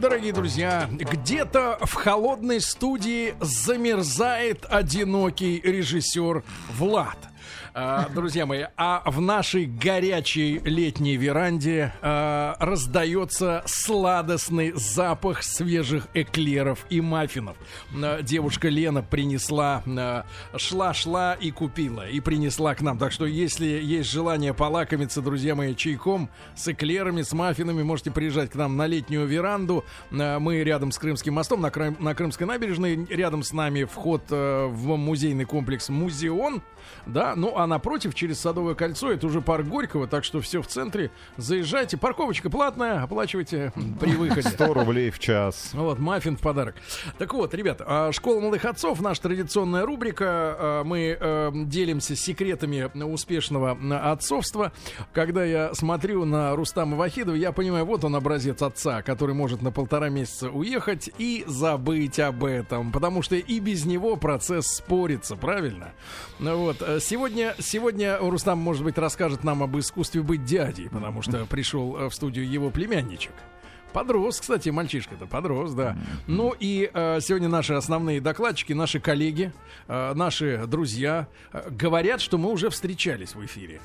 дорогие друзья, где-то в холодной студии замерзает одинокий режиссер Влад. А, друзья мои, а в нашей горячей летней веранде а, раздается сладостный запах свежих эклеров и маффинов. А, девушка Лена принесла, шла-шла и купила, и принесла к нам. Так что, если есть желание полакомиться, друзья мои, чайком с эклерами, с маффинами, можете приезжать к нам на летнюю веранду. Мы рядом с Крымским мостом, на, Крым, на Крымской набережной. Рядом с нами вход в музейный комплекс «Музеон». Да, ну а напротив, через Садовое кольцо, это уже парк Горького, так что все в центре. Заезжайте, парковочка платная, оплачивайте при выходе. 100 рублей в час. Вот, маффин в подарок. Так вот, ребят, а, школа молодых отцов, наша традиционная рубрика. А, мы э, делимся секретами успешного отцовства. Когда я смотрю на Рустама Вахидова, я понимаю, вот он образец отца, который может на полтора месяца уехать и забыть об этом. Потому что и без него процесс спорится, правильно? Ну вот, э, сегодня, сегодня Рустам, может быть, расскажет нам об искусстве быть дядей, потому что пришел э, в студию его племянничек. Подрос, кстати, мальчишка-то подрос, да. Ну и э, сегодня наши основные докладчики, наши коллеги, э, наши друзья э, говорят, что мы уже встречались в эфире.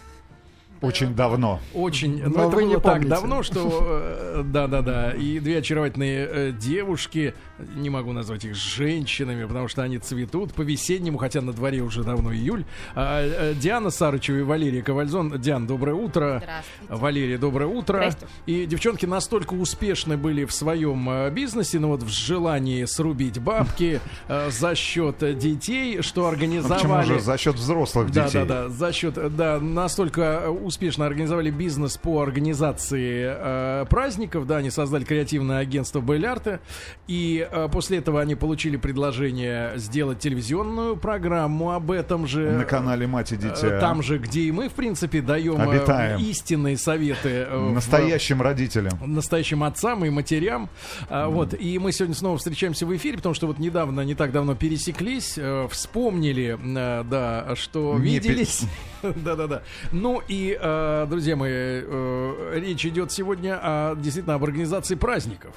Очень давно. Очень. Но, Но это было так давно, что да-да-да. И две очаровательные э, девушки, не могу назвать их женщинами, потому что они цветут по-весеннему, хотя на дворе уже давно июль. А, э, Диана Сарычева и Валерия Ковальзон. Диан, доброе утро. Здравствуйте. Валерия, доброе утро. И девчонки настолько успешны были в своем э, бизнесе, ну вот в желании срубить бабки э, за счет детей, что организовали... Почему же за счет взрослых детей? Да-да-да, за счет, да, настолько успешно организовали бизнес по организации э, праздников, да, они создали креативное агентство Беллярте, и э, после этого они получили предложение сделать телевизионную программу об этом же. На канале Мать и Дитя. Э, там же, где и мы, в принципе, даем э, Обитаем. истинные советы. Настоящим в, родителям. Настоящим отцам и матерям. Mm. Вот, и мы сегодня снова встречаемся в эфире, потому что вот недавно, не так давно пересеклись, вспомнили, да, что не виделись. Да-да-да. Ну и друзья мои, речь идет сегодня о, действительно об организации праздников.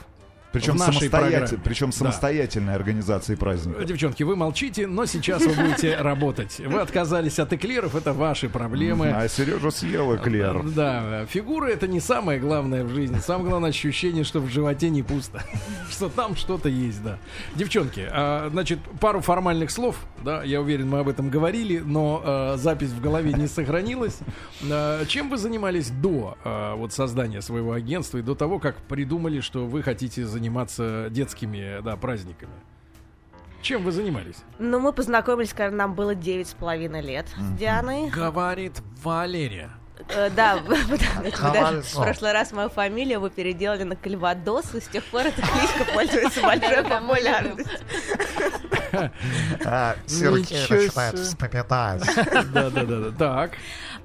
Причем, самостоятель, причем самостоятельной да. организации праздника. Девчонки, вы молчите, но сейчас вы будете работать. Вы отказались от эклеров, это ваши проблемы. А Сережа съел эклер. Да, фигура это не самое главное в жизни. Самое главное ощущение, что в животе не пусто. Что там что-то есть, да. Девчонки, а, значит, пару формальных слов, да, я уверен, мы об этом говорили, но а, запись в голове не сохранилась. А, чем вы занимались до вот создания своего агентства и до того, как придумали, что вы хотите заниматься заниматься детскими да, праздниками. Чем вы занимались? Ну, мы познакомились, когда нам было девять с половиной лет с Дианой. Говорит Валерия. Э, да, даже в прошлый раз мою фамилию вы переделали на Кальвадос, и с тех пор эта кличка пользуется большой популярностью. А, Сергей начинает вспоминать. Да-да-да. Так.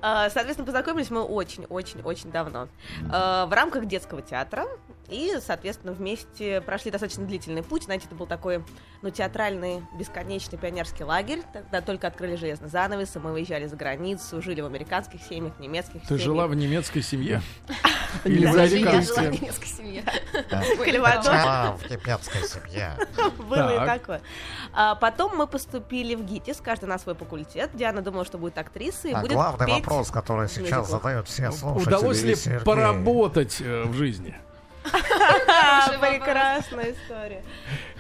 А, соответственно, познакомились мы очень-очень-очень давно. А, в рамках детского театра и, соответственно, вместе прошли достаточно длительный путь. Знаете, это был такой, ну, театральный, бесконечный пионерский лагерь. Тогда только открыли железный занавес, и мы выезжали за границу, жили в американских семьях, немецких Ты семьях. жила в немецкой семье? Или в американской? в немецкой семье. В немецкой семье. Было и такое. А потом мы поступили в ГИТИС, каждый на свой факультет. Диана думала, что будет актрисой. А главный вопрос, который сейчас задают все слушатели. Удалось ли поработать э, в жизни? Прекрасная история.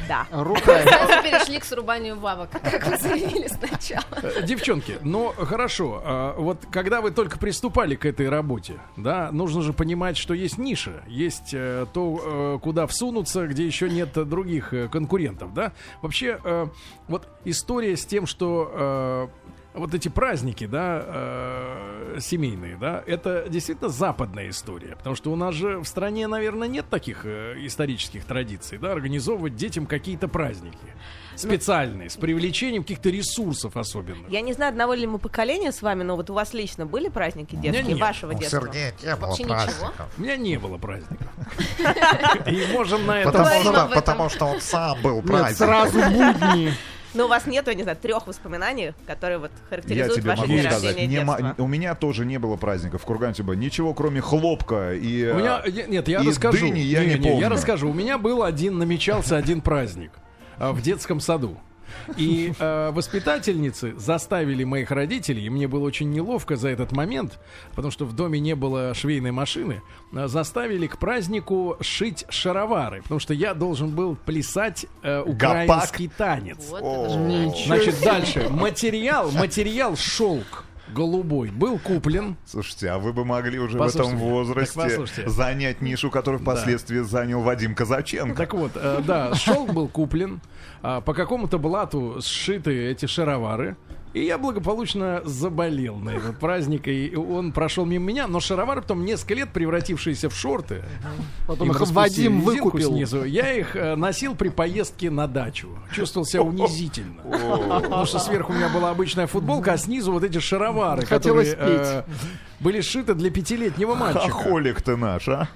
Да. Рука. Сразу перешли к срубанию бабок, как вы заявили сначала. Э, девчонки, ну хорошо. А, вот когда вы только приступали к этой работе, да, нужно же понимать, что есть ниша, есть э, то, э, куда всунуться, где еще нет других конкурентов, да. Вообще, вот история с тем, что вот эти праздники, да, э, семейные, да, это действительно западная история, потому что у нас же в стране, наверное, нет таких э, исторических традиций, да, организовывать детям какие-то праздники специальные, с привлечением каких-то ресурсов особенных. Я не знаю, одного ли мы поколения с вами, но вот у вас лично были праздники детские, вашего детства? Сергея не было праздников. У меня не было праздников. И можем на этом... Потому что он сам был праздник. Сразу будни. Но у вас нет, я не знаю, трех воспоминаний, которые вот Я характеризуют тебе ваше могу день сказать, рождения не детства. у меня тоже не было праздников в Кургантюбе. Ничего, кроме хлопка и... У меня, э, я- нет, я и расскажу. дыни я не я помню. расскажу. У меня был один, намечался один праздник а, в детском саду. И э, воспитательницы заставили моих родителей, и мне было очень неловко за этот момент, потому что в доме не было швейной машины, а, заставили к празднику шить шаровары, потому что я должен был плясать э, украинский танец. Вот. Значит, дальше. Материал, материал шелк голубой был куплен. Слушайте, а вы бы могли уже в Послушайте, этом возрасте занять нишу, которую впоследствии занял Вадим Казаченко. Так вот, э, да, шелк был куплен, а, по какому-то блату сшиты эти шаровары. И я благополучно заболел на этот праздник, и он прошел мимо меня, но шаровары потом несколько лет превратившиеся в шорты. Потом их Вадим выкупил. Снизу. Я их э, носил при поездке на дачу. Чувствовал себя унизительно. Потому что сверху у меня была обычная футболка, а снизу вот эти шаровары, Хотелось которые э, были сшиты для пятилетнего мальчика. Хохолик ты наш, а?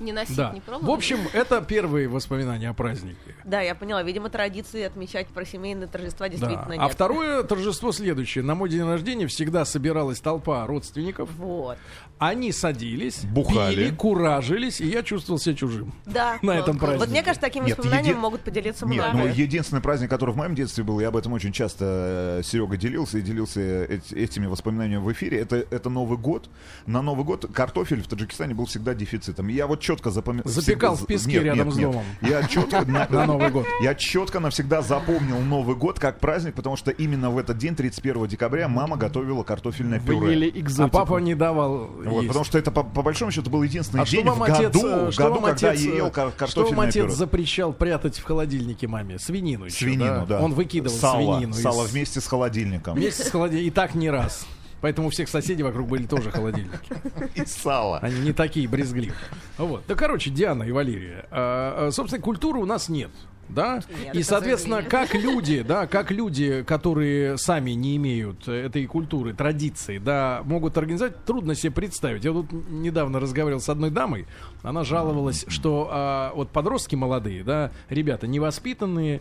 Не носить, Да. не пробовал? В общем, это первые воспоминания о празднике. Да, я поняла. Видимо, традиции отмечать про семейные торжества действительно Да. нет. А второе торжество следующее. На мой день рождения всегда собиралась толпа родственников. Вот. Они садились, Бухали. пили, куражились, и я чувствовал себя чужим. Да. На этом Вот празднике. мне кажется, такими Нет, воспоминаниями еди- могут поделиться Нет, многие. ну единственный праздник, который в моем детстве был, я об этом очень часто Серега делился и делился эт- этими воспоминаниями в эфире, это, это Новый год. На Новый год картофель в Таджикистане был всегда дефицитом. Я вот четко запомнил... Запекал в песке рядом с домом. Я четко на, Новый год. Я четко навсегда запомнил Новый год как праздник, потому что именно в этот день, 31 декабря, мама готовила картофельное пюре. А папа не давал Вот, потому что это по, по большому счету был единственный А что день вам в отец, году, э, в что году вам когда отец, я ел э, кар- что вам картофельное отец пюре. запрещал прятать в холодильнике маме? Свинину еще, Свинину, да. Он выкидывал сало, свинину. из- Сало вместе с холодильником. Вместе с холодильником. И так не раз. Поэтому у всех соседей вокруг были тоже холодильники. И сало. Они не такие брезгливые. Вот. Да, короче, Диана и Валерия. а, а, собственно, культуры у нас нет. Да? Нет, и, соответственно, как люди, да, как люди, которые сами не имеют этой культуры, традиции, да, могут организовать, трудно себе представить. Я тут недавно разговаривал с одной дамой, она жаловалась, что а, вот подростки молодые, да, ребята невоспитанные,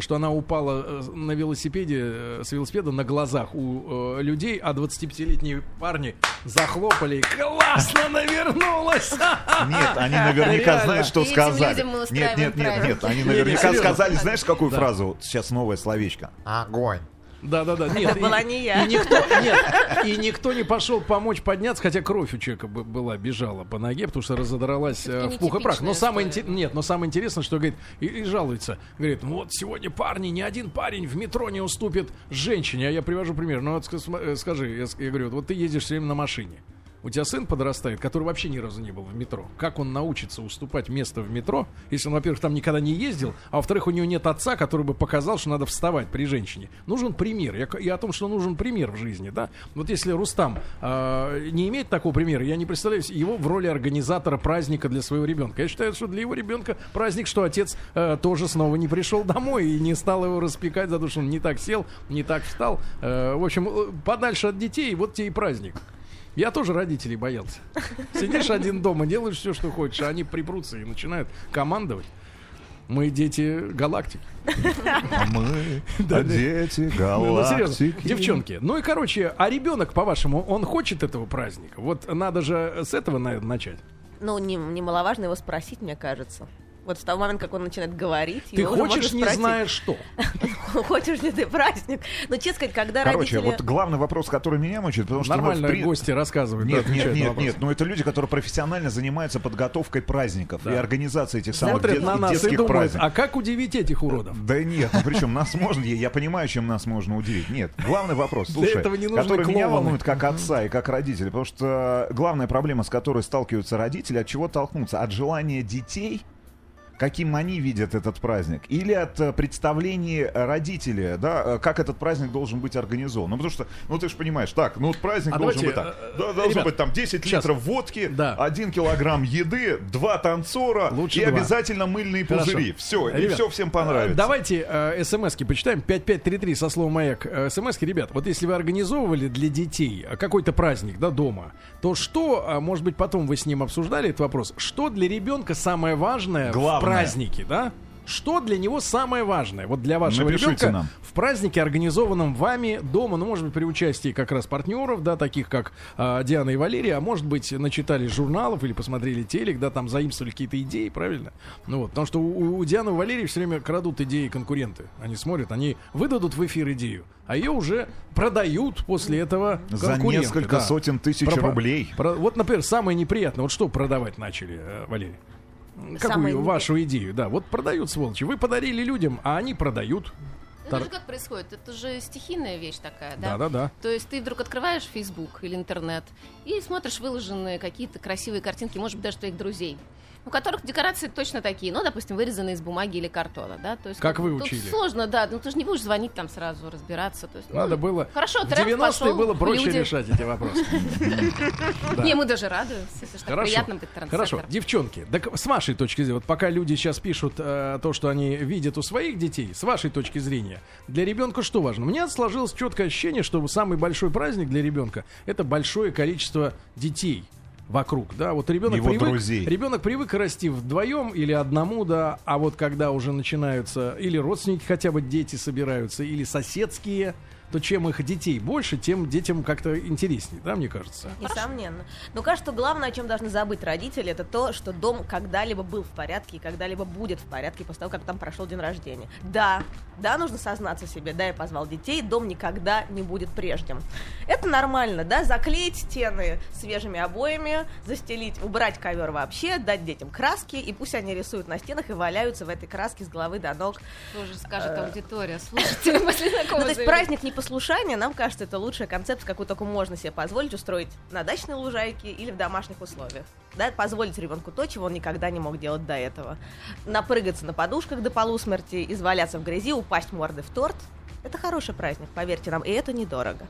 что она упала э, на велосипеде, э, с велосипеда на глазах у э, людей, а 25-летние парни захлопали, классно навернулась! Нет, они наверняка Реально. знают, что сказали. Нет, нет, нет, нет. Они наверняка сказали, знаешь, какую фразу? Вот Сейчас новое словечко. Огонь. Да, да, да. Нет, Это и- была не я. И никто, нет, и никто не пошел помочь подняться, хотя кровь у человека бы- была, бежала по ноге, потому что разодралась э, в пух и прах. Но самое история. нет, но самое интересное, что говорит и, и жалуется, говорит, «Ну вот сегодня парни, ни один парень в метро не уступит женщине. А я привожу пример. Ну вот э, скажи, я, я говорю, вот ты едешь все время на машине. У тебя сын подрастает, который вообще ни разу не был в метро. Как он научится уступать место в метро, если он, во-первых, там никогда не ездил, а во-вторых, у него нет отца, который бы показал, что надо вставать при женщине. Нужен пример. Я, я о том, что нужен пример в жизни, да. Вот если Рустам э, не имеет такого примера, я не представляю его в роли организатора праздника для своего ребенка. Я считаю, что для его ребенка праздник, что отец э, тоже снова не пришел домой и не стал его распекать за то, что он не так сел, не так встал. Э, в общем, э, подальше от детей, вот тебе и праздник. Я тоже родителей боялся. Сидишь один дома, делаешь все, что хочешь, а они припрутся и начинают командовать. Мы дети галактики. Мы дети Ну, ну, серьезно, галактики. девчонки. Ну и, короче, а ребенок, по-вашему, он хочет этого праздника? Вот надо же с этого, наверное, начать. Ну, не- немаловажно его спросить, мне кажется. Вот с того момента, как он начинает говорить, Ты хочешь, не спросить, зная что. Хочешь ли ты праздник? Но, честно сказать, когда Короче, родители... вот главный вопрос, который меня мучает, потому что... ну, Нормально при- гости рассказывают. да, Нет, нет, нет, нет, но это люди, которые профессионально занимаются подготовкой праздников и организацией этих самых Смотрят дет- на нас и детских думают, праздников. а как удивить этих уродов? Да нет, ну причем нас можно, я, я понимаю, чем нас можно удивить. Нет, главный вопрос, слушай, который меня волнует как отца и как родителя, потому что главная проблема, с которой сталкиваются родители, от чего толкнуться? От желания детей каким они видят этот праздник, или от э, представлений родителя, да, э, как этот праздник должен быть организован. Ну, потому что, ну, ты же понимаешь, так, ну, вот праздник А должен давайте, быть так. э, Да, должно ребят, быть там 10 сейчас. литров водки, Да. 1 килограмм еды, 2 танцора Лучше и два. обязательно мыльные Хорошо. пузыри. Все, и Ребят, все всем понравится. Давайте э, смс-ки почитаем. 5533 со словом «Маяк». Смс-ки, ребят, вот если вы организовывали для детей какой-то праздник, да, дома, то что, может быть, потом вы с ним обсуждали этот вопрос, что для ребенка самое важное Главное. Празднике, да? Что для него самое важное? Вот для вашего Напишите ребенка нам. в празднике, организованном вами дома, ну, может быть, при участии как раз партнеров, да, таких как а, Диана и Валерия, а может быть, начитали журналов или посмотрели телек, да, там заимствовали какие-то идеи, правильно? Ну вот, потому что у, у Дианы и Валерии все время крадут идеи конкуренты. Они смотрят, они выдадут в эфир идею, а ее уже продают после этого За несколько да. сотен тысяч Про- рублей. про- вот, например, самое неприятное, вот что продавать начали, э, Валерий? Какую непри- вашу идею? Да, вот продают сволочи. Вы подарили людям, а они продают. Это же как происходит? Это же стихийная вещь такая, да? Да-да-да. То есть ты вдруг открываешь Facebook или интернет и смотришь выложенные какие-то красивые картинки, может быть, даже твоих друзей, у которых декорации точно такие, ну, допустим, вырезанные из бумаги или картона, да? То есть, Как ну, вы учили? сложно, да, ну ты же не будешь звонить там сразу, разбираться. То есть, ну, Надо было... Хорошо, в тренд 90-е пошел, было проще люди- решать эти вопросы. Не, мы даже радуемся, так Хорошо. приятно быть транслятором. Хорошо, девчонки, так с вашей точки зрения, вот пока люди сейчас пишут э, то, что они видят у своих детей, с вашей точки зрения, для ребенка что важно? У меня сложилось четкое ощущение, что самый большой праздник для ребенка это большое количество детей вокруг, да, вот ребенок Его привык, друзей. ребенок привык расти вдвоем или одному, да, а вот когда уже начинаются или родственники хотя бы дети собираются, или соседские, то чем их детей больше, тем детям как-то интереснее, да, мне кажется. Несомненно. Но кажется, главное, о чем должны забыть родители, это то, что дом когда-либо был в порядке и когда-либо будет в порядке после того, как там прошел день рождения. Да, да, нужно сознаться себе, да, я позвал детей, дом никогда не будет прежним. Это нормально, да, заклеить стены свежими обоями, застелить, убрать ковер вообще, дать детям краски, и пусть они рисуют на стенах и валяются в этой краске с головы до ног. Тоже скажет аудитория, слушайте, после такого Ну, то есть праздник непослушания, нам кажется, это лучшая концепция, какую только можно себе позволить устроить на дачной лужайке или в домашних условиях. Да, позволить ребенку то, чего он никогда не мог делать до этого. Напрыгаться на подушках до полусмерти, изваляться в грязи, упасть мордой в торт. Это хороший праздник, поверьте нам, и это недорого.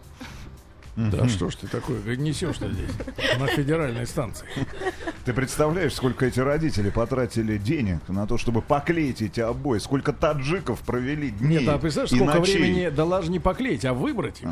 Да что ж ты такое несешь-то здесь на федеральной станции? Ты представляешь, сколько эти родители потратили денег на то, чтобы поклеить эти обои? Сколько таджиков провели дней Нет, а представляешь, сколько ночей? времени, да даже не поклеить, а выбрать их.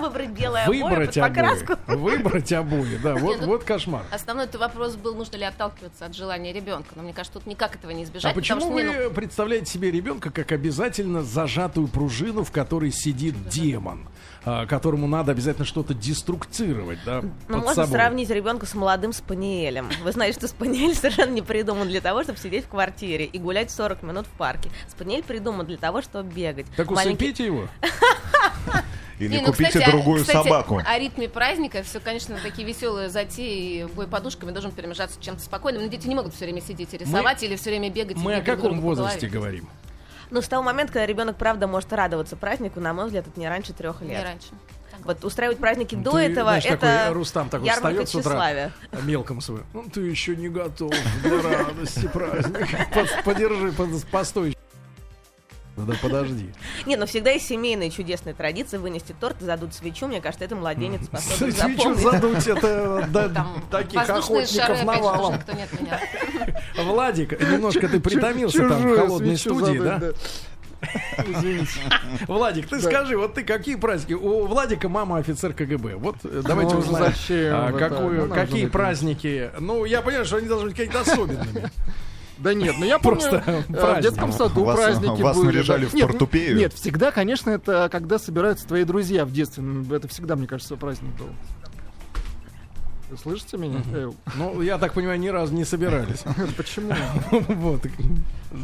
Выбрать белое обои под Выбрать обои. покраску. Выбрать обои, да, вот, ну- вот кошмар. Основной это вопрос был, нужно ли отталкиваться от желания ребенка. Но мне кажется, тут никак этого не избежать. А почему что, вы представляете себе ребенка как обязательно зажатую пружину, в которой сидит демон, а, которому надо обязательно что-то деструктировать, да, Ну, можно собой? сравнить ребенка с молодым спаниелем. Вы знаете, что спаниель совершенно не придуман для того, чтобы сидеть в квартире и гулять 40 минут в парке. Спаниель придуман для того, чтобы бегать. Так Маленький- усыпите его. Или Не, ну, купите кстати, о- другую кстати, собаку. О ритме праздника все, конечно, такие веселые затеи. Бой подушками должен перемежаться чем-то спокойным. Но дети не могут все время сидеть и рисовать или все время бегать. и Мы о каком возрасте говорим? Ну, с того момента, когда ребенок, правда, может радоваться празднику, на мой взгляд, это не раньше трех лет. Не раньше. Вот устраивать праздники до Ты, этого, знаешь, это такой Рустам такой ярмарка встает с утра мелком свой. Ну, ты еще не готов для радости праздника. Под- Подержи, под- постой. Да подожди. Не, но всегда есть семейные чудесные традиции вынести торт и задуть свечу. Мне кажется, это младенец способен Свечу запомнить. задуть, это да, Там таких охотников навалом. Владик, немножко ты притомился там в холодной студии, да? Владик, ты скажи, вот ты какие праздники? У Владика мама офицер КГБ. Вот э, давайте Ну, узнаем, зачем а, какую-? Ну, надо какие праздники. Ну, я понимаю, что они должны быть какие-то особенными. Да нет, ну я помню, Просто э, в детском саду Вас- праздники вас были. наряжали да. в Нет, ну, портупею? Нет, всегда, конечно, это когда собираются твои друзья в детстве. Ну, Это всегда, мне кажется, праздник был. Слышите меня? Э, Ну, я так понимаю, ни разу не собирались. Почему? Вот.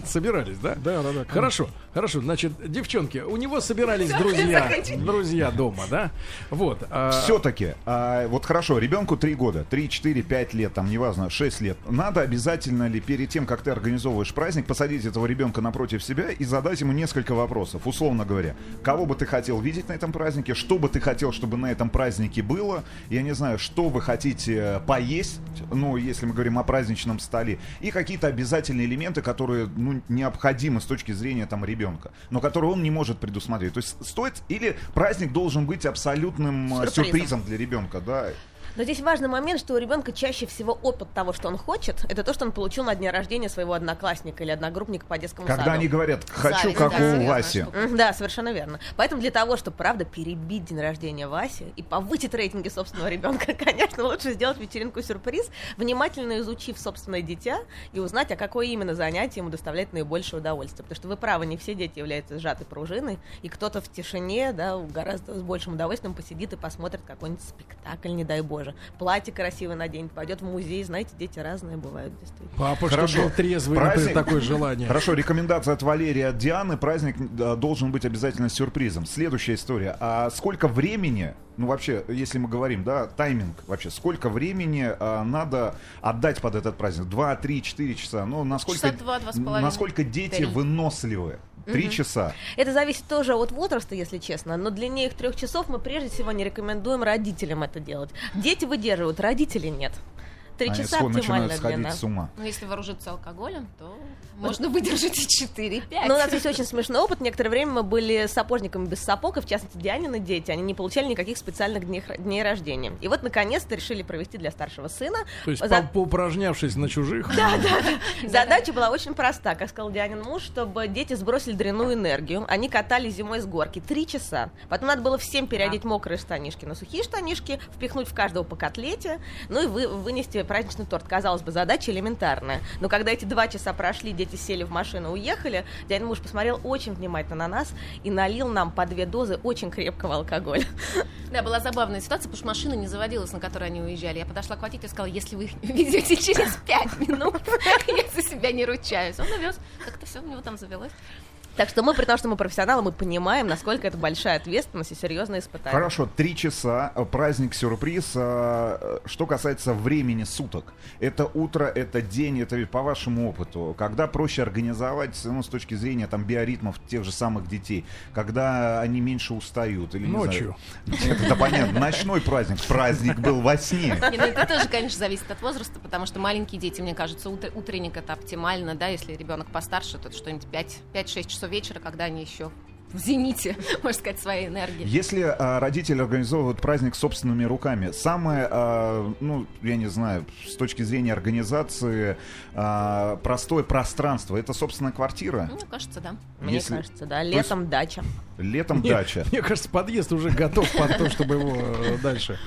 Собирались, да? Да, да, да. Хорошо, хорошо. Значит, девчонки, у него собирались друзья, друзья дома, да? Вот. а, Все-таки, вот хорошо, ребенку 3 года, 3, 4, 5 лет, там, неважно, 6 лет. Надо обязательно ли перед тем, как ты организовываешь праздник, посадить этого ребенка напротив себя и задать ему несколько вопросов, условно говоря. Кого бы ты хотел видеть на этом празднике, что бы ты хотел, чтобы на этом празднике было, я не знаю, что вы хотите э, поесть, ну, если мы говорим о праздничном столе, и какие-то обязательные элементы, которые, ну, необходимы с точки зрения, там, ребенка, но которые он не может предусмотреть. То есть стоит, или праздник должен быть абсолютным э, Сюрпризом. сюрпризом для ребенка, да. Но здесь важный момент, что у ребенка чаще всего опыт того, что он хочет, это то, что он получил на дне рождения своего одноклассника или одногруппника по детскому Когда саду. они говорят «хочу, Зависть, как да, у Васи». Да, совершенно верно. Поэтому для того, чтобы, правда, перебить день рождения Васи и повысить рейтинги собственного ребенка, конечно, лучше сделать вечеринку-сюрприз, внимательно изучив собственное дитя и узнать, а какое именно занятие ему доставляет наибольшее удовольствие. Потому что вы правы, не все дети являются сжатой пружиной, и кто-то в тишине, да, гораздо с большим удовольствием посидит и посмотрит какой-нибудь спектакль, не дай боже. Платье красивое наденет, пойдет в музей. Знаете, дети разные бывают, действительно. Папа, Хорошо. что был трезвый, Праздник. например, такое желание. Хорошо, рекомендация от Валерии, от Дианы. Праздник должен быть обязательно сюрпризом. Следующая история. А сколько времени, ну вообще, если мы говорим, да, тайминг вообще, сколько времени э, надо отдать под этот праздник? Два, три, четыре часа? Ну, насколько, Часа два, два с половиной, насколько дети три. выносливы? Три часа. Это зависит тоже от возраста, если честно, но длиннее их трех часов мы прежде всего не рекомендуем родителям это делать. Дети выдерживают, родители нет. Три Они часа начинают оптимальная сходить длина. с ума. Ну, если вооружиться алкоголем, то можно выдержать и 4, и 5. Но у нас есть очень смешной опыт. Некоторое время мы были сапожниками без сапог, и в частности Дианины дети, они не получали никаких специальных дней, рождения. И вот наконец-то решили провести для старшего сына. То есть, За- по- поупражнявшись на чужих, Задача была очень проста, как сказал Дианин муж, чтобы дети сбросили дрянную энергию. Они катались зимой с горки три часа. Потом надо было всем переодеть мокрые штанишки на сухие штанишки, впихнуть в каждого по котлете, ну и вы, вынести праздничный торт. Казалось бы, задача элементарная. Но когда эти два часа прошли, дети сели в машину, уехали, Дианин муж посмотрел очень внимательно на нас и налил нам по две дозы очень крепкого алкоголя. Да, была забавная ситуация, потому что машина не заводилась, на которой они уезжали. Я подошла к водителю и сказала, если вы их везете через пять минут, я за себя не ручаюсь. Он увез, как-то все у него там завелось. Так что мы, при том, что мы профессионалы, мы понимаем, насколько это большая ответственность и серьезное испытание. Хорошо, три часа, э, праздник-сюрприз. А, э, Что касается времени суток, это утро, это день, это ведь по вашему опыту, когда проще организовать, ну, с точки зрения там биоритмов тех же самых детей, когда они меньше устают или не Ночью. знаю. Нет, это понятно. Ночной праздник. Праздник был во сне. Не, ну это тоже, конечно, зависит от возраста, потому что маленькие дети, мне кажется, утр- утренник это оптимально, да, если ребенок постарше, то это что-нибудь 5-6 часов вечера, когда они еще в зените, можно сказать, своей энергии. Если а, родители организовывают праздник собственными руками, самое, а, ну, я не знаю, с точки зрения организации, а, простое пространство, это, собственно, квартира. Ну, Мне кажется, да. Мне Если- кажется, да. Летом дача. Летом Мне- дача. Мне кажется, подъезд уже готов под то, чтобы его э, дальше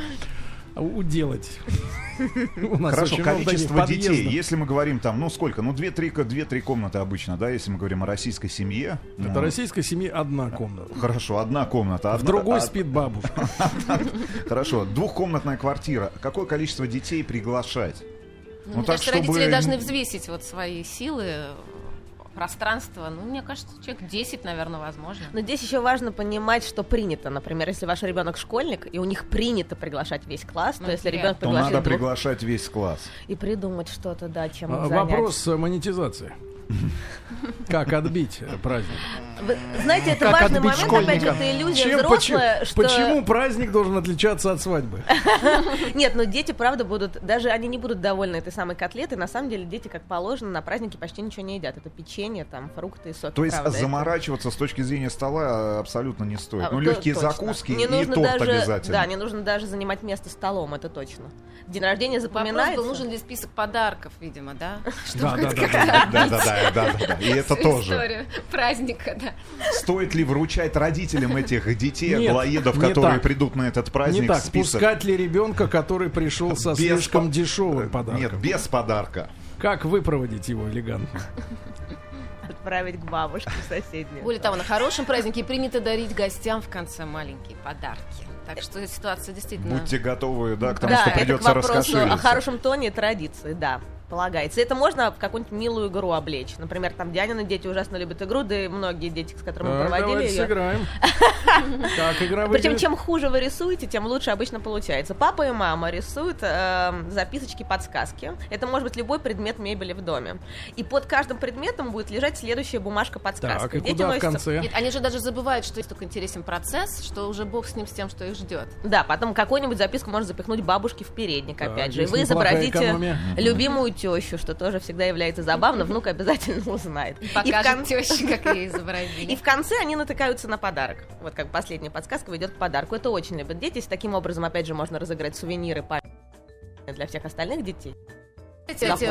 уделать. У нас Хорошо, количество детей. Если мы говорим там, ну сколько, ну две-три две-три комнаты обычно, да, если мы говорим о российской семье. Это ну, российской семьи одна комната. Хорошо, одна комната. В другой а- спит бабушка. Хорошо, двухкомнатная квартира. Какое количество детей приглашать? Ну, Ну, мне так, кажется, чтобы- родители должны взвесить вот свои силы, пространство. Ну, мне кажется, человек 10, наверное, возможно. Но здесь еще важно понимать, что принято. Например, если ваш ребенок школьник, и у них принято приглашать весь класс, Ну, то если ребенок То пригласит надо двух- приглашать весь класс. и придумать что-то, да, чем А, занять. Вопрос э, монетизации. Как отбить э, праздник? Вы знаете, это Как важный момент, опять же, школьника? это иллюзия Чем, взрослая, почему, что... почему праздник должен отличаться от свадьбы? Нет, но дети, правда, будут, даже они не будут довольны этой самой котлетой. На самом деле, дети, как положено, на празднике почти ничего не едят. Это печенье, там, фрукты и соки. То есть правда, это- заморачиваться с точки зрения стола абсолютно не стоит. А, ну, то- легкие точно. закуски Не и нужно торт даже, обязательно. Да, не нужно даже занимать место столом, это точно. День рождения Вопрос запоминается. был, нужен ли список подарков, видимо, да? Да, да, да, да. Да, да. И это тоже. Историю праздника, да. Стоит ли вручать родителям этих детей, не которые придут на этот праздник, Не так, список? пускать ли ребенка, который пришел со слишком дешевым подарком? Нет, без подарка. Как выпроводить его элегантно? Отправить к бабушке в соседнюю. Более того, на хорошем празднике принято дарить гостям в конце маленькие подарки. Так что ситуация действительно... Будьте готовы, да, к тому, да, что это к придется вопросу о раскошелиться. хорошем тоне и традиции, да, полагается. Это можно в какую-нибудь милую игру облечь. Например, там Дианины дети ужасно любят игру, да и многие дети, с которыми мы проводили давайте ее. сыграем. Как игра Причем, чем хуже вы рисуете, тем лучше обычно получается. Папа и мама рисуют э, записочки, подсказки. Это может быть любой предмет мебели в доме. И под каждым предметом будет лежать следующая бумажка подсказка. Так, и Дети куда в носят- конце? Нет, они же даже забывают, что есть только интересен процесс, что уже бог с ним, с тем, что их ждет. Да, потом какую-нибудь записку можно запихнуть бабушке в передник, Так, опять же. И вы изобразите экономия. любимую тещу, что тоже всегда является забавно. Внук обязательно узнает. И в Покажет кон- теще, как ей изобразили. И в конце они натыкаются на подарок. Вот как последняя подсказка ведет к подарку. Это очень любят дети. Таким образом, опять же, можно разыграть сувениры, для всех остальных детей. Кстати,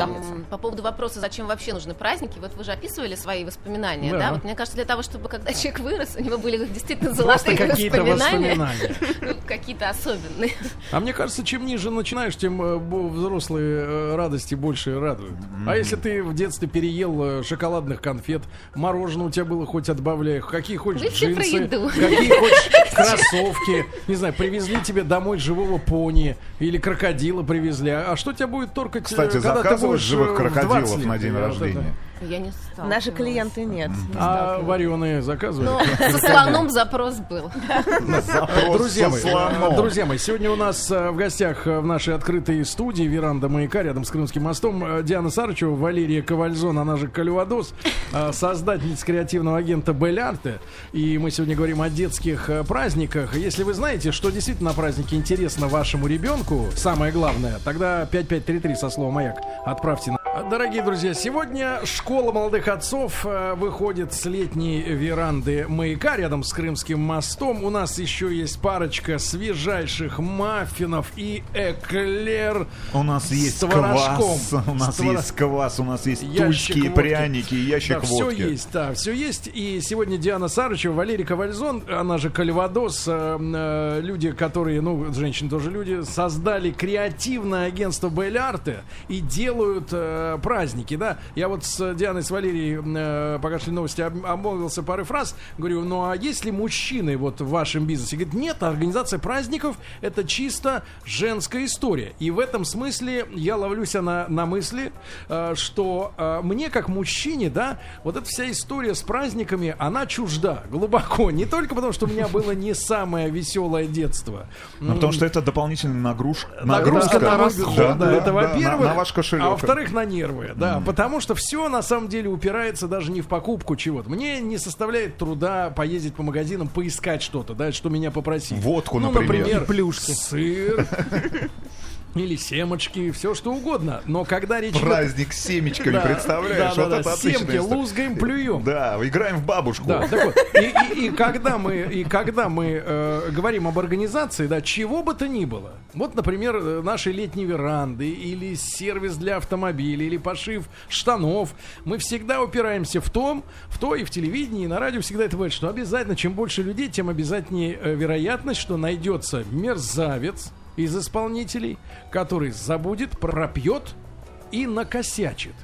по поводу вопроса, зачем вообще нужны праздники, вот вы же описывали свои воспоминания, Да. да? Вот мне кажется, для того, чтобы когда человек вырос, у него были действительно Просто золотые какие-то воспоминания, воспоминания. ну, какие-то особенные. А мне кажется, чем ниже начинаешь, тем э, взрослые э, радости больше радуют. А если ты в детстве переел э, шоколадных конфет, мороженое у тебя было хоть отбавляй, какие хочешь джинсы, какие хочешь кроссовки, не знаю, привезли тебе домой живого пони или крокодила привезли. А что тебя будет торкать, Кстати, заказываешь э, живых 20 крокодилов на день вот рождения? Я не стала. Наши клиенты нет. не А вареные заказывали? Но со слоном запрос был. Друзья мои, друзья мои, сегодня у нас э, в гостях э, в нашей открытой студии веранда маяка рядом с Крымским мостом э, Диана Сарычева, Валерия Ковальзон, она же Калюадос, э, создательница креативного агента Белярте. И мы сегодня говорим о детских праздниках. Если вы знаете, что действительно на празднике интересно вашему ребенку, самое главное, тогда 5533 со словом «Маяк» отправьте на Дорогие друзья, сегодня школа молодых отцов э, выходит с летней веранды маяка рядом с Крымским мостом. У нас еще есть парочка свежайших маффинов и эклер. У нас есть творожком. квас, у нас С твор- есть квас, у нас есть Ящик тучки, водки. пряники, и ящик да, все водки. есть, да, все есть. И сегодня Диана Сарычева, Валерий Ковальзон, она же Кальвадос, э, э, люди, которые, ну, женщины тоже люди, создали креативное агентство Белярте и делают э, праздники, да. Я вот с Дианой, с Валерией, э, пока шли новости, об- обмолвился пары фраз. Говорю, ну а есть ли мужчины вот в вашем бизнесе? Говорит, нет, организация праздников это чисто женская история. И в этом смысле я ловлюсь на, на мысли, э, что э, мне как мужчине, да, вот эта вся история с праздниками, она чужда глубоко. Не только потому, что у меня было не самое веселое детство. Ну, потому что это дополнительная нагруж... Нагрузка на мой бюджет, да, это на- во-первых. На, ваш кошелек. А во-вторых, на нервы, да. Потому что все на самом деле упирается даже не в покупку чего-то. Мне не составляет труда поездить по магазинам, поискать что-то, да, что меня попросили. Водку, ну, например. например, Плюшки. сыр. Или семечки, все что угодно. Но когда речь Праздник с семечками, Да, представляешь? да, вот да, это семки лузгаем, плюем. Да, играем в бабушку. Да, так вот, и, и- и когда мы, и когда мы э, говорим об организации, да, чего бы то ни было, вот, например, э, наши летние веранды, или сервис для автомобилей, или пошив штанов, мы всегда упираемся в том, в то и в телевидении, и на радио всегда это бывает, что обязательно, чем больше людей, тем обязательнее э, вероятность, что найдется мерзавец из исполнителей, который забудет, пропьет и накосячит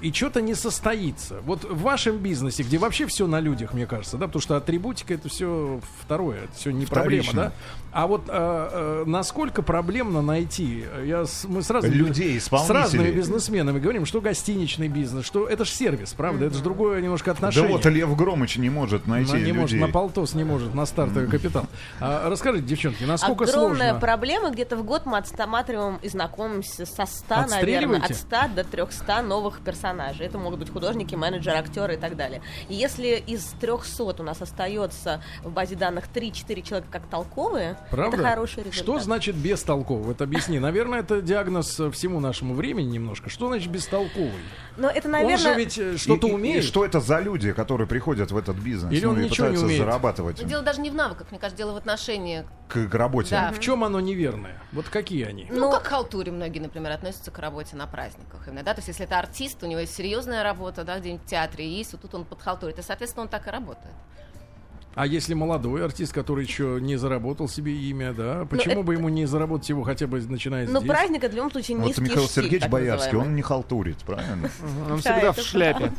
и что-то не состоится. Вот в вашем бизнесе, где вообще все на людях, мне кажется, да, потому что атрибутика это все второе, это все не проблема, Вторично. да. А вот а, а, насколько проблемно найти? Я с- мы с разными, Людей, с разными бизнесменами говорим, что гостиничный бизнес, что это же сервис, правда, это же другое немножко Да отношение. вот Лев Громыч не может найти На- не может, людей. на полтос не может, на стартовый капитал. А, расскажите, девчонки, насколько Огромная сложно? проблема. Где-то в год мы отстаматриваем и знакомимся со 100, наверное, от 100 до 300 новых персонажей. Это могут быть художники, менеджеры, актеры и так далее. И если из 300 у нас остается в базе данных 3-4 человека как толковые, Правда? это хороший результат. Что значит бестолковый? Вот объясни. Наверное, это диагноз всему нашему времени немножко. Что значит бестолковый? Но это, Он наверное... же ведь э, что-то умеет. И что это за люди, которые приходят в этот бизнес? Или ну, он и ничего не пытаются умеет? зарабатывать Дело даже не в навыках, мне кажется, дело в отношении. к, к работе. Да. В чем оно неверное? Вот какие они? Ну, Ну, как к халтуре многие, например, относятся к работе на праздниках. Именно, да? То есть, если это артист, у него есть серьезная работа, да, где-нибудь в театре есть, вот тут он подхалтурит. И, соответственно, он так и работает. А если молодой артист, который еще не заработал себе имя, да, почему это- бы ему не заработать его хотя бы начиная Но здесь? праздник это в любом случае Вот низкий Михаил штиль, Сергеевич Боярский, называемый. он не халтурит, правильно? Он Да, всегда в шляпе.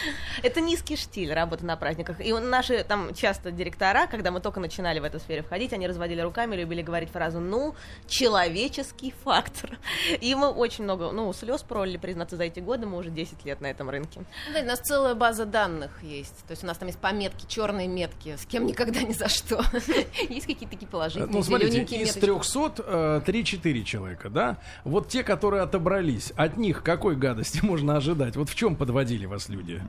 Это низкий штиль работы на праздниках. И наши там часто директора, когда мы только начинали в эту сферу входить, они разводили руками, любили говорить фразу «ну, человеческий фактор». И мы очень много, ну, слез пролили, признаться, за эти годы, мы уже 10 лет на этом рынке. Ну, Да, у нас целая база данных есть. То есть у нас там есть пометки, черные метки, с кем никогда ни за что. Есть какие-то такие положительные, Ну, смотрите, из меточки. 300 э, 3-4 человека, да? Вот те, которые отобрались, от них какой гадости можно ожидать? Вот в чем подводили вас люди?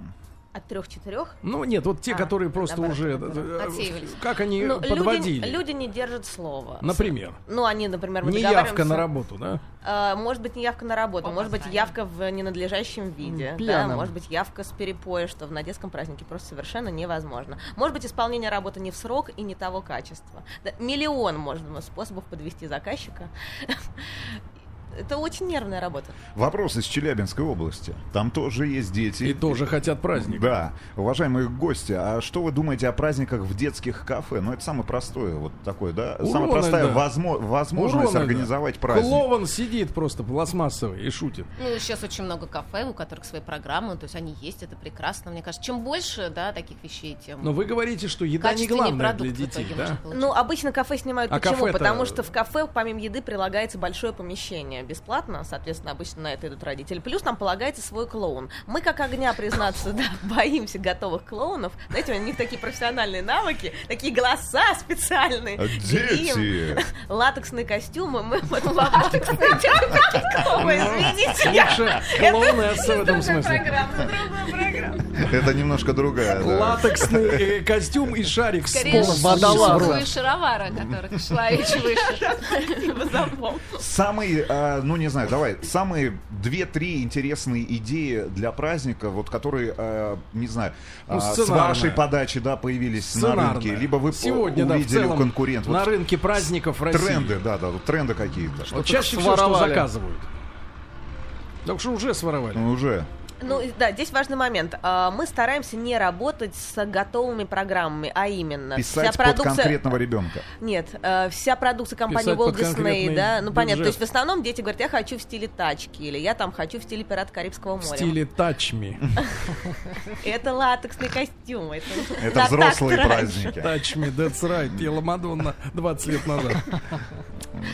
От трех-четырех. Ну, нет, вот те, А, которые просто наоборот, уже... наоборот. э, Отсеивались. Как они Ну, подводили? люди, люди не держат слова. Например. Ну, они, например, мы Неявка на работу, да? А, может быть, не явка на работу, может быть, явка в ненадлежащем виде, да, пьяным. может быть, явка с перепоя, что на детском празднике просто совершенно невозможно. Может быть, исполнение работы не в срок и не того качества. Да, миллион можно способов подвести заказчика. Это очень нервная работа. Вопрос из Челябинской области. Там тоже есть дети. И тоже хотят праздник. Да. Уважаемые гости, а что вы думаете о праздниках в детских кафе? Ну, это самое простое, вот такое, да? Уроны, Самая простая да. возмо- возможность Уроны, да. организовать праздник. Клоун сидит просто пластмассовый и шутит. Ну, сейчас очень много кафе, у которых свои программы, то есть они есть, это прекрасно. Мне кажется, чем больше, да, таких вещей, тем Но вы говорите, что еда не продукт для детей, да? Ну, обычно кафе снимают А почему? кафе-то- Потому что в кафе помимо еды прилагается большое помещение бесплатно, соответственно, обычно на это идут родители. Плюс там полагается свой клоун. Мы, как огня, признаться, да, боимся готовых клоунов. Знаете, у них такие профессиональные навыки, такие голоса специальные. А Дети! латексные костюмы. Мы в латексные Ой, извините, я- Лучше клоунесса в этом смысле. программа, другая программа. Это немножко другая, да. Латексный э, костюм и шарик с водолаза. шаровары, которых шла выше. Самые, а, ну не знаю, давай, самые две-три интересные идеи для праздника, вот которые, а, не знаю, Ну, а, с вашей подачи, да, появились на рынке, либо вы увидели у конкурентов. на рынке праздников России. тренды, да, да, тренды какие-то. Вот чаще всего что своровали. заказывают. Так что уже своровали. Ну, уже. Ну, да, здесь важный момент. А, Мы стараемся не работать с готовыми программами, а именно Писать вся под продукция... конкретного ребенка. Нет, э, вся продукция компании Писать Walt под Disney, да, ну понятно, то бюджет. есть в основном дети говорят, я хочу в стиле тачки, или я там хочу в стиле пират Карибского В моря. стиле Touch Me. Это латексный костюм. Это, взрослые праздники. Me, that's right. Пела Мадонна 20 лет назад.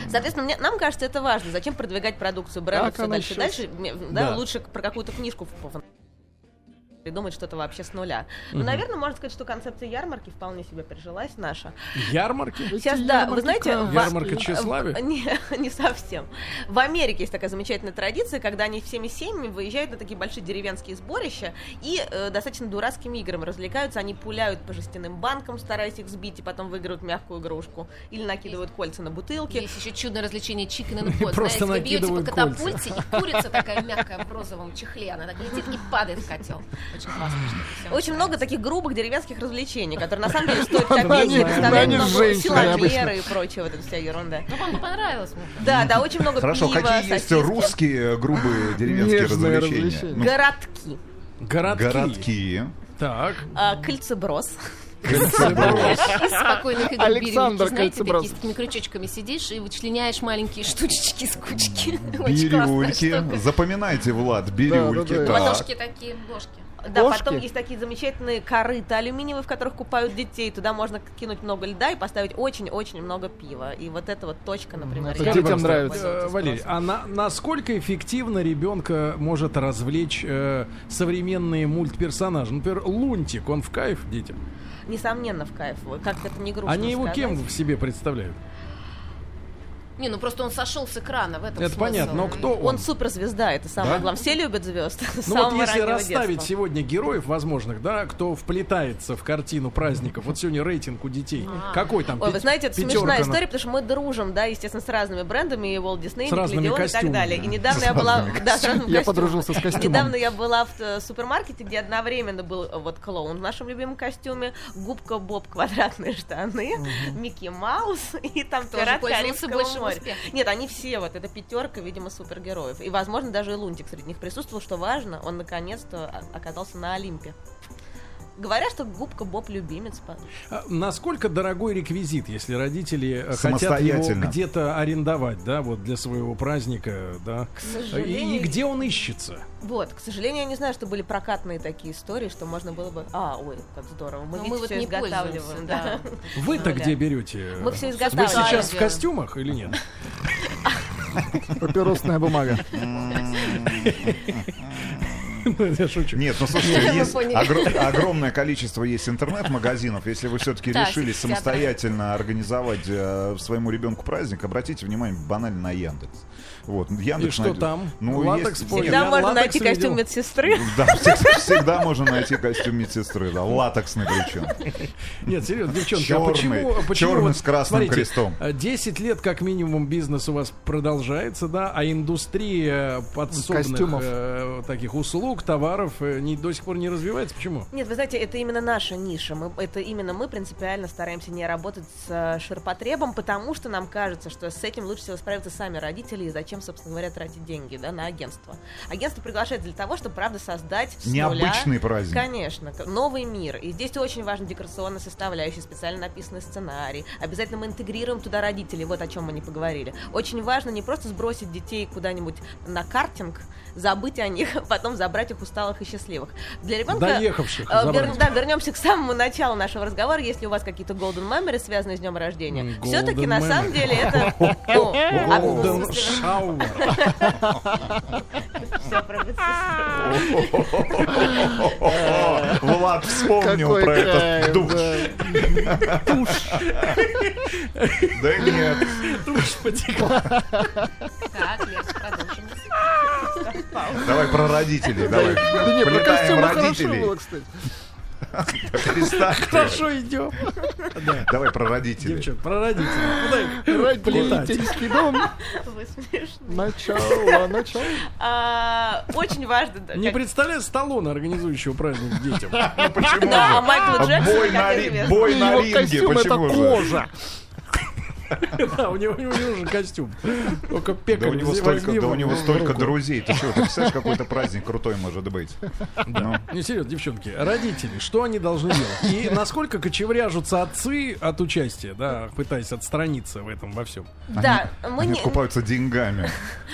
Соответственно, мне- нам кажется, это важно. Зачем продвигать продукцию бренда все дальше дальше? Да, Да. лучше про какую-то книжку в- придумать что-то вообще с нуля. Ну, наверное, можно сказать, что концепция ярмарки вполне себе прижилась наша. Ярмарки? Сейчас, да, ярмарки вы знаете... в- Ярмарка тщеславия? Не, не совсем. В Америке есть такая замечательная традиция, когда они всеми семьями выезжают на такие большие деревенские сборища и э, достаточно дурацкими играми развлекаются. Они пуляют по жестяным банкам, стараясь их сбить, и потом выиграют мягкую игрушку. Или накидывают кольца на бутылки. Есть еще чудное развлечение chicken and pot. Просто Знаете, вы бьете по накидывают катапульте, и курица такая мягкая в розовом чехле, она так летит и падает в котел. Очень много таких грубых деревенских развлечений, которые на самом деле стоят копейки, много женщины силомеры и прочее, вот эта вся ерунда. Ну, вам понравилось. Да, да, очень много Хорошо, какие есть русские грубые деревенские развлечения? Ну, Городки. Городки. городки. Так. А, кольцеброс. Из спокойных игр Александр бирюльки, знаете, Кольцеброс. такие с такими крючочками сидишь и вычленяешь маленькие штучечки из кучки. Бирюльки. Запоминайте, Влад, бирюльки. Да, да, да. Так. Ладошки такие, ложки. Да, Кошки? потом есть такие замечательные корыта алюминиевые, в которых купают детей. Туда можно кинуть много льда и поставить очень-очень много пива. И вот эта вот точка, например. Это детям просто нравится. Э, Валерий, а на- насколько эффективно ребенка может развлечь э, современные мультперсонажи? Например, Лунтик, он в кайф детям? Несомненно, в кайф. Как это не грустно Они его сказать. кем в себе представляют? Не, ну просто он сошел с экрана в этом Это смысл. понятно, но кто он? Он суперзвезда, это самое Да? главное. Все любят звезд. Ну вот если расставить детства. сегодня героев возможных, да, кто вплетается в картину праздников, вот сегодня рейтинг у детей, А. какой там? Ой, вы знаете, это смешная на- история, потому что мы дружим, да, естественно, с разными брендами, и Walt Disney, С разными Nickelodeon и так костюмами, далее. да. И недавно я была... Да, с разными Я подружился с костюмом. Недавно я была в э, супермаркете, где одновременно был э, вот клоун в нашем любимом костюме, губка Боб квадратные штаны, Микки Маус и там Тоже пользовался большим моря. успехом. Нет, они все, вот, это пятерка, видимо, супергероев. И, возможно, даже и Лунтик среди них присутствовал, что важно, он наконец-то оказался на Олимпе. Говорят, что губка Боб любимец. А Насколько дорогой реквизит, если родители э, хотят его где-то арендовать, да, вот для своего праздника, да? К И, сожалению, и где он ищется? Вот, к сожалению, я не знаю, что были прокатные такие истории, что можно было бы... А, ой, как здорово. Мы Но мы вот не изготавливаем, да. да. Вы-то Ну да. где берете? Мы Вы изготавливаем. сейчас в костюмах или нет? Папиросная бумага. Я шучу. Нет, ну слушайте, есть огромное количество есть интернет-магазинов. Если вы все-таки решили самостоятельно организовать э, своему ребенку праздник, обратите внимание банально на Яндекс. Вот, Яндекс И что найдет- там? Ну, Латекс есть-. Всегда Я можно найти костюм медсестры. Да, всегда, всегда можно найти костюм медсестры, да, латексный причем. Нет, серьезно, девчонки, а почему, почему чёрный вот, с красным смотрите, крестом. э, 10 лет как минимум бизнес у вас продолжается, да, а индустрия подсобных э, таких услуг, товаров э, не, до сих пор не развивается. Почему? Нет, вы знаете, это именно наша ниша. Мы, это именно мы принципиально стараемся не работать с э, ширпотребом, потому что нам кажется, что с этим лучше всего справятся сами родители, и зачем, собственно говоря, тратить деньги да, на агентство. Агентство приглашает для того, чтобы, правда, создать с Необычный нуля, праздник. Конечно, новый мир. И здесь очень важна декорационная составляющая, специально написанный сценарий. Обязательно мы интегрируем туда родителей, вот о чем мы не поговорили. Очень важно не просто сбросить детей куда-нибудь на картинг, забыть о них, а потом забрать их усталых и счастливых. Для ребенка... Доехавших Э, вер- да, вернемся к самому началу нашего разговора. Если у вас какие-то golden memories, связанные с днем рождения, М, все-таки на memory. самом деле это... ну, Golden shower. про. Влад вспомнил про этот душ. да. Да нет. Тушь потекла. Так, Лерка, продолжим. Давай про родителей, давай. Да не, про костюмы хорошо родителей. было, кстати. Хорошо идем. Да. Давай про родителей. Девчат, про родителей. Родительский дом. Вы смешные. Начало, начало. А, Очень важно... да, Не как- представляю Сталлоне, организующего праздник детям. Ну почему Да, а же? Майкл Джексон, Бой на, ринге, почему же? кожа. Да, у него у него же костюм. Только пекарь да у него столько друзей. Ты что, ты представляешь, какой-то праздник крутой может быть? Ну, Не, серьезно, девчонки, родители, что они должны делать? И насколько кочевряжутся отцы от участия, да, пытаясь отстраниться в этом во всем? Да, мы они не, откупаются деньгами.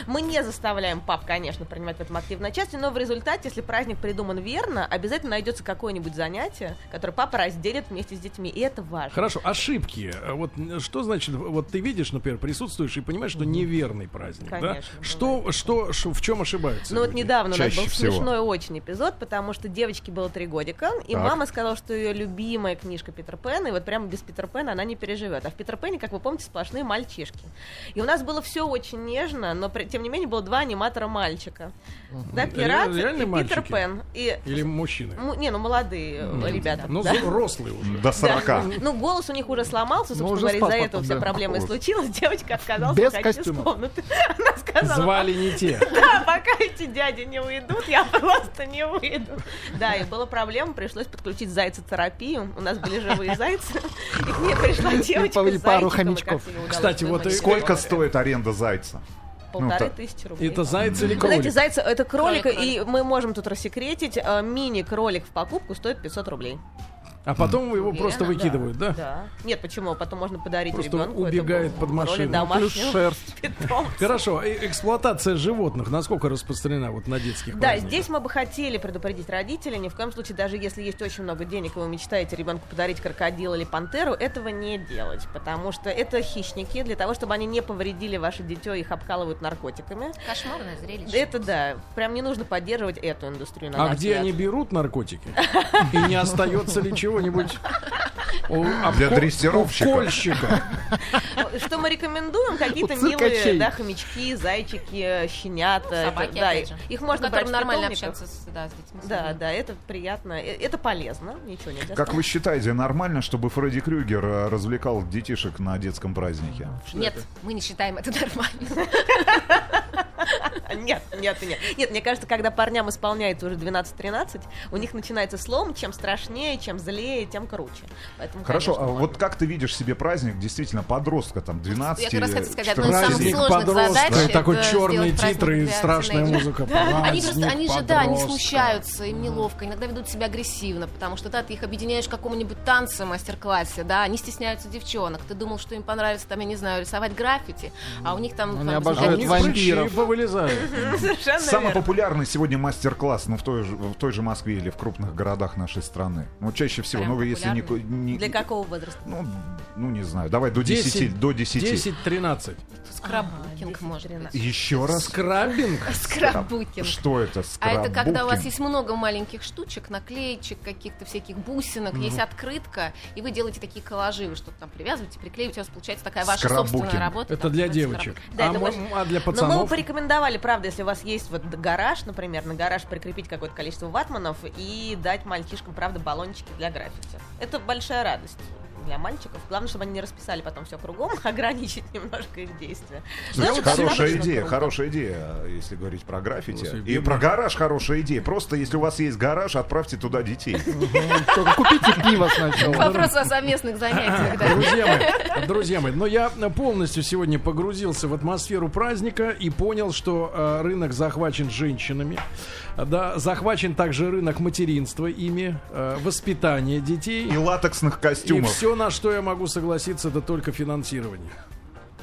мы не заставляем пап, конечно, принимать в этом активное участие, но в результате, если праздник придуман верно, обязательно найдется какое-нибудь занятие, которое папа разделит вместе с детьми, и это важно. Хорошо, ошибки. Вот что значит, вот ты видишь, например, присутствуешь и понимаешь, что неверный праздник, да? Конечно, Что, что, ш- в чем ошибаются? Ну вот люди? недавно у нас Чаще был всего. смешной очень эпизод, потому что девочке было три годика, и Так. мама сказала, что ее любимая книжка Питер Пэна, и вот прямо без Питер Пэна она не переживет. А в Питер Пэне, как вы помните, сплошные мальчишки. И у нас было все очень нежно, но при- тем не менее было два аниматора мальчика. Да, пират Ре- и Питер? Пен. И, Или мужчины? му- не, ну молодые э, ребята. Ну, да. взрослые уже. До Да. 40. Ну, голос у них уже сломался, Ну, собственно говоря, из-за этого вся да. Проблема и случилась. Девочка отказалась Без выходить из костюма. комнаты. Она сказала, Звали не те. да, пока эти дяди не уйдут, я просто не выйду. Да, и была проблема, пришлось подключить зайцетерапию. У нас были живые зайцы. И к ней пришла девочка И с пару хомячков. Кстати, вот и- Сколько стоит аренда зайца? Полторы ну, тысячи рублей. Это заяц или Вы знаете, кролик? зайца это кролик, Кролик, и мы можем тут рассекретить. э, Мини-кролик в покупку стоит 500 рублей. А потом его Уверена, просто выкидывают, да? Да. Нет, почему? Потом можно подарить Просто ребенку. убегает под машину. Плюс шерсть. питомца. Хорошо, э, эксплуатация животных насколько распространена вот на детских Да, праздниках? здесь мы бы хотели предупредить родителей, ни в коем случае, даже если есть очень много денег, и вы мечтаете ребенку подарить крокодила или пантеру, этого не делать, потому что это хищники, для того, чтобы они не повредили ваше дитё, их обкалывают наркотиками. Кошмарное зрелище. Это да, прям не нужно поддерживать эту индустрию, на А где взгляд. они берут наркотики? И не остается ли чего-нибудь у Для дрессировщика. Что мы рекомендуем? Какие-то милые, да, хомячки, зайчики, щенята. Собаки, да, их можно брать нормально общаться с, да, с детьми. Да, да, это приятно, э, это полезно, ничего нельзя Как вы считаете, нормально, чтобы Фредди Крюгер э, развлекал детишек на детском празднике? Нет, мы не считаем это нормально. Нет, нет, нет. Нет, мне кажется, когда парням исполняется уже 12-13, у них начинается слом, чем страшнее, чем злее, тем круче. Поэтому, Хорошо, а конечно, вот как ты видишь себе праздник действительно подростка, там, 12 Я как раз хотела сказать, одно из самых 14 сложных подростка, задач такой черные сделать праздник титры и страшная музыка. Они просто, они же, да, они смущаются, им неловко, иногда ведут себя агрессивно, потому что, да, ты их объединяешь к какому-нибудь танцу, мастер-классе, да, они стесняются девчонок, ты думал, что им понравится, там, я не знаю, рисовать граффити, а у них там... Они там, обожают вампиров. прыщи повылезают. Совершенно Самый верно. популярный сегодня мастер-класс, ну, в той, же, в той же Москве или в крупных городах нашей страны. Ну, чаще всего, Прям ну, если не, Для какого возраста? Ну, ну, не знаю, давай до 10, 10, до 10. 10-13. Скраббукинг, может быть. Еще раз. Скраббинг? Скраббукинг. Что это? А это когда у вас есть много маленьких штучек, наклеечек, каких-то всяких бусинок, есть открытка, и вы делаете такие коллажи, вы что-то там привязываете, приклеиваете, у вас получается такая ваша собственная работа. Это там для девочек. Да, а, это а для Но мы бы пацанов? порекомендовали, правда, если у вас есть вот гараж, например, на гараж прикрепить какое-то количество ватманов и дать мальчишкам, правда, баллончики для граффити. Это большая радость для мальчиков. Главное, чтобы они не расписали потом все кругом, ограничить немножко их действия. Слушайте, Ну, это хорошая идея, круто. хорошая идея, если говорить про граффити. Слушай, И про гараж хорошая идея. Просто если у вас есть гараж, отправьте туда детей. Только купите пиво сначала. Вопрос о совместных занятиях, да. Друзья мои, друзья мои, но я полностью сегодня погрузился в атмосферу праздника и понял, что э, рынок захвачен женщинами, да, захвачен также рынок материнства ими, э, воспитание детей. И латексных И костюмов. все, на что я могу согласиться, это только финансирование.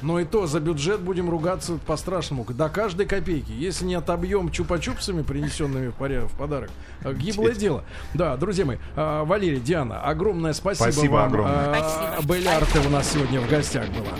Но и то за бюджет будем ругаться по-страшному. До каждой копейки. Если не отобьем чупа-чупсами, принесенными в, подарок, э, гиблое дело. Да, друзья мои, э, Валерий, Диана, огромное спасибо, Спасибо вам. огромное. Э, Спасибо. Белль Арте у нас сегодня в гостях была.